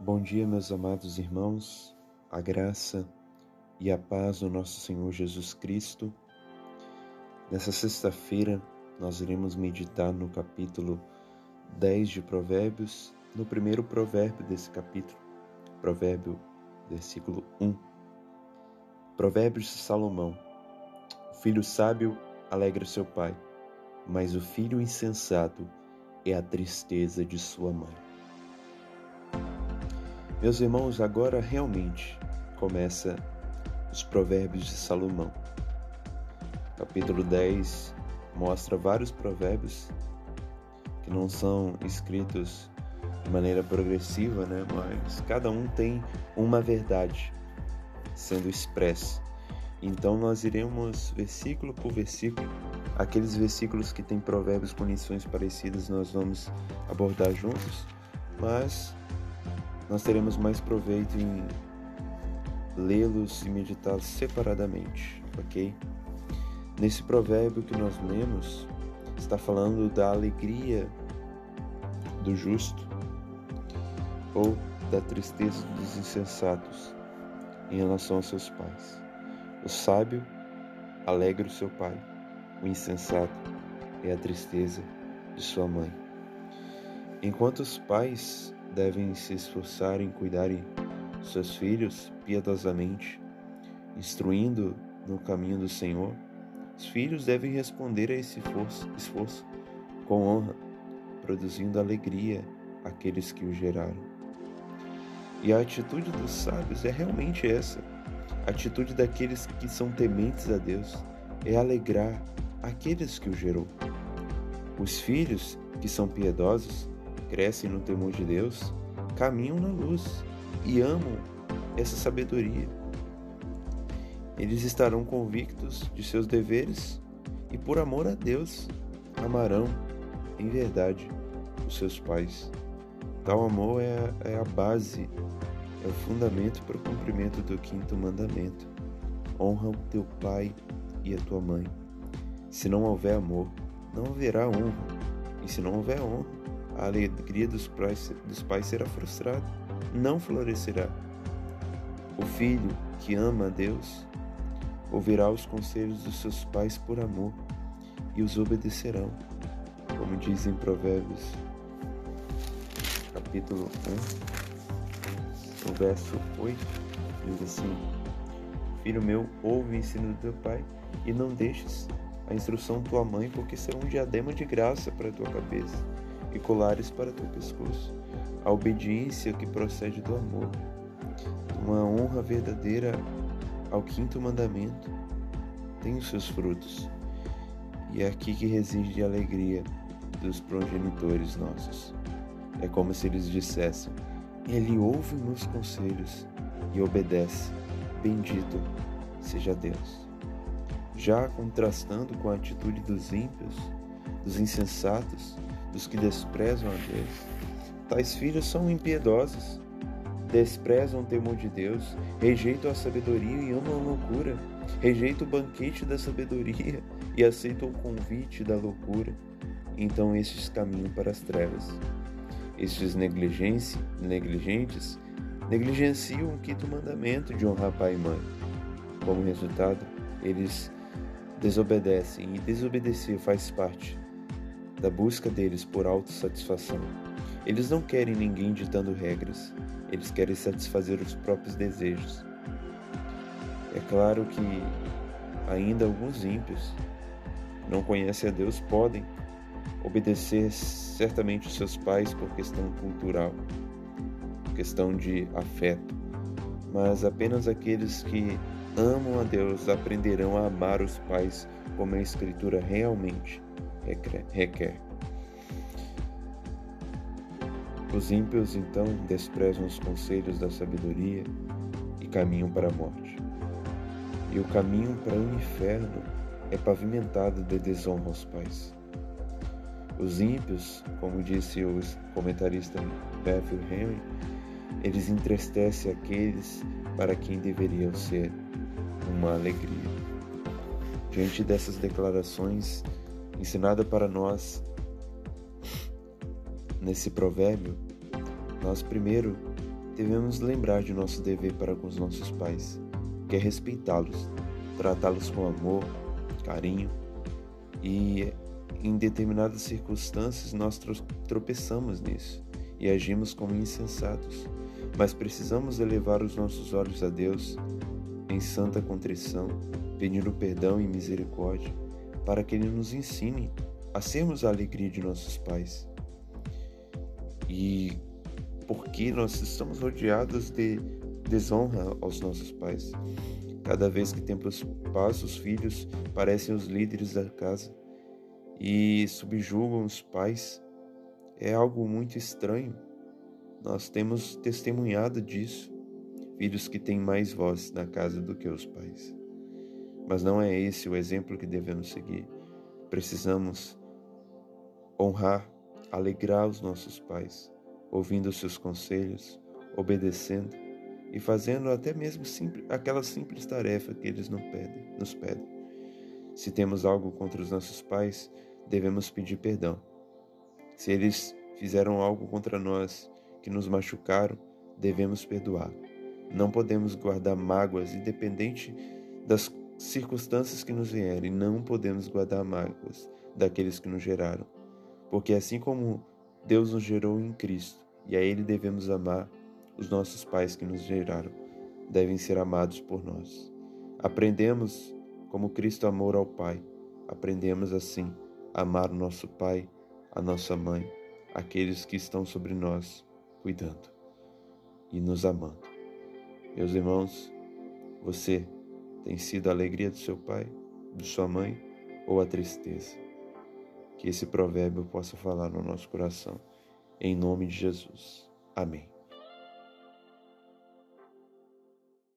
Bom dia, meus amados irmãos, a graça e a paz do nosso Senhor Jesus Cristo. Nessa sexta-feira, nós iremos meditar no capítulo 10 de Provérbios, no primeiro provérbio desse capítulo, provérbio, versículo 1. Provérbios de Salomão: O filho sábio alegra seu pai, mas o filho insensato é a tristeza de sua mãe. Meus irmãos, agora realmente começa os Provérbios de Salomão. Capítulo 10 mostra vários provérbios que não são escritos de maneira progressiva, né? mas cada um tem uma verdade sendo expressa. Então nós iremos versículo por versículo, aqueles versículos que têm provérbios com lições parecidas nós vamos abordar juntos, mas nós teremos mais proveito em lê-los e meditá-los separadamente, ok? Nesse provérbio que nós lemos, está falando da alegria do justo ou da tristeza dos insensatos em relação aos seus pais. O sábio alegra o seu pai, o insensato é a tristeza de sua mãe. Enquanto os pais devem se esforçar em cuidarem seus filhos piedosamente, instruindo no caminho do Senhor. Os filhos devem responder a esse esforço com honra, produzindo alegria àqueles que o geraram. E a atitude dos sábios é realmente essa. A atitude daqueles que são tementes a Deus é alegrar aqueles que o gerou. Os filhos que são piedosos crescem no temor de Deus, caminham na luz e amam essa sabedoria. Eles estarão convictos de seus deveres e, por amor a Deus, amarão em verdade os seus pais. Tal amor é a, é a base, é o fundamento para o cumprimento do quinto mandamento. Honra o teu pai e a tua mãe. Se não houver amor, não haverá honra. E se não houver honra, a alegria dos pais, dos pais será frustrada, não florescerá. O filho que ama a Deus ouvirá os conselhos dos seus pais por amor e os obedecerão, como diz em Provérbios, capítulo 1, no verso 8, diz assim: Filho meu, ouve o ensino do teu pai e não deixes a instrução tua mãe, porque será um diadema de graça para a tua cabeça e colares para teu pescoço. A obediência que procede do amor, uma honra verdadeira ao quinto mandamento, tem os seus frutos. E é aqui que reside a alegria dos progenitores nossos. É como se eles dissessem: Ele ouve meus conselhos e obedece. Bendito seja Deus. Já contrastando com a atitude dos ímpios, dos insensatos, dos que desprezam a Deus. Tais filhos são impiedosos, desprezam o temor de Deus, rejeitam a sabedoria e amam a loucura, rejeitam o banquete da sabedoria e aceitam o convite da loucura. Então estes caminham para as trevas. Estes negligentes negligenciam o quinto mandamento de honrar pai e mãe. Como resultado, eles desobedecem e desobedecer faz parte da busca deles por autossatisfação. Eles não querem ninguém ditando regras, eles querem satisfazer os próprios desejos. É claro que ainda alguns ímpios não conhecem a Deus podem obedecer certamente os seus pais por questão cultural, questão de afeto, mas apenas aqueles que amam a Deus aprenderão a amar os pais como a Escritura realmente requer. Os ímpios então desprezam os conselhos da sabedoria e caminham para a morte. E o caminho para o inferno é pavimentado de desonra aos pais. Os ímpios, como disse o comentarista Matthew Henry, eles entristecem aqueles para quem deveriam ser uma alegria. Diante dessas declarações, ensinada para nós nesse provérbio, nós primeiro devemos lembrar de nosso dever para com os nossos pais, que é respeitá-los, tratá-los com amor, carinho e em determinadas circunstâncias nós tropeçamos nisso e agimos como insensatos, mas precisamos elevar os nossos olhos a Deus em santa contrição, pedindo perdão e misericórdia, para que Ele nos ensine a sermos a alegria de nossos pais. E porque nós estamos rodeados de desonra aos nossos pais. Cada vez que temos paz, os filhos parecem os líderes da casa e subjugam os pais. É algo muito estranho. Nós temos testemunhado disso. Filhos que têm mais voz na casa do que os pais. Mas não é esse o exemplo que devemos seguir. Precisamos honrar, alegrar os nossos pais, ouvindo os seus conselhos, obedecendo e fazendo até mesmo simples, aquela simples tarefa que eles pedem, nos pedem. Se temos algo contra os nossos pais, devemos pedir perdão. Se eles fizeram algo contra nós que nos machucaram, devemos perdoar. Não podemos guardar mágoas, independente das circunstâncias que nos vierem, não podemos guardar mágoas daqueles que nos geraram. Porque assim como Deus nos gerou em Cristo, e a Ele devemos amar, os nossos pais que nos geraram devem ser amados por nós. Aprendemos como Cristo amou ao Pai. Aprendemos assim a amar o nosso Pai, a nossa mãe, aqueles que estão sobre nós, cuidando e nos amando. Meus irmãos, você tem sido a alegria do seu pai, de sua mãe ou a tristeza? Que esse provérbio possa falar no nosso coração. Em nome de Jesus. Amém.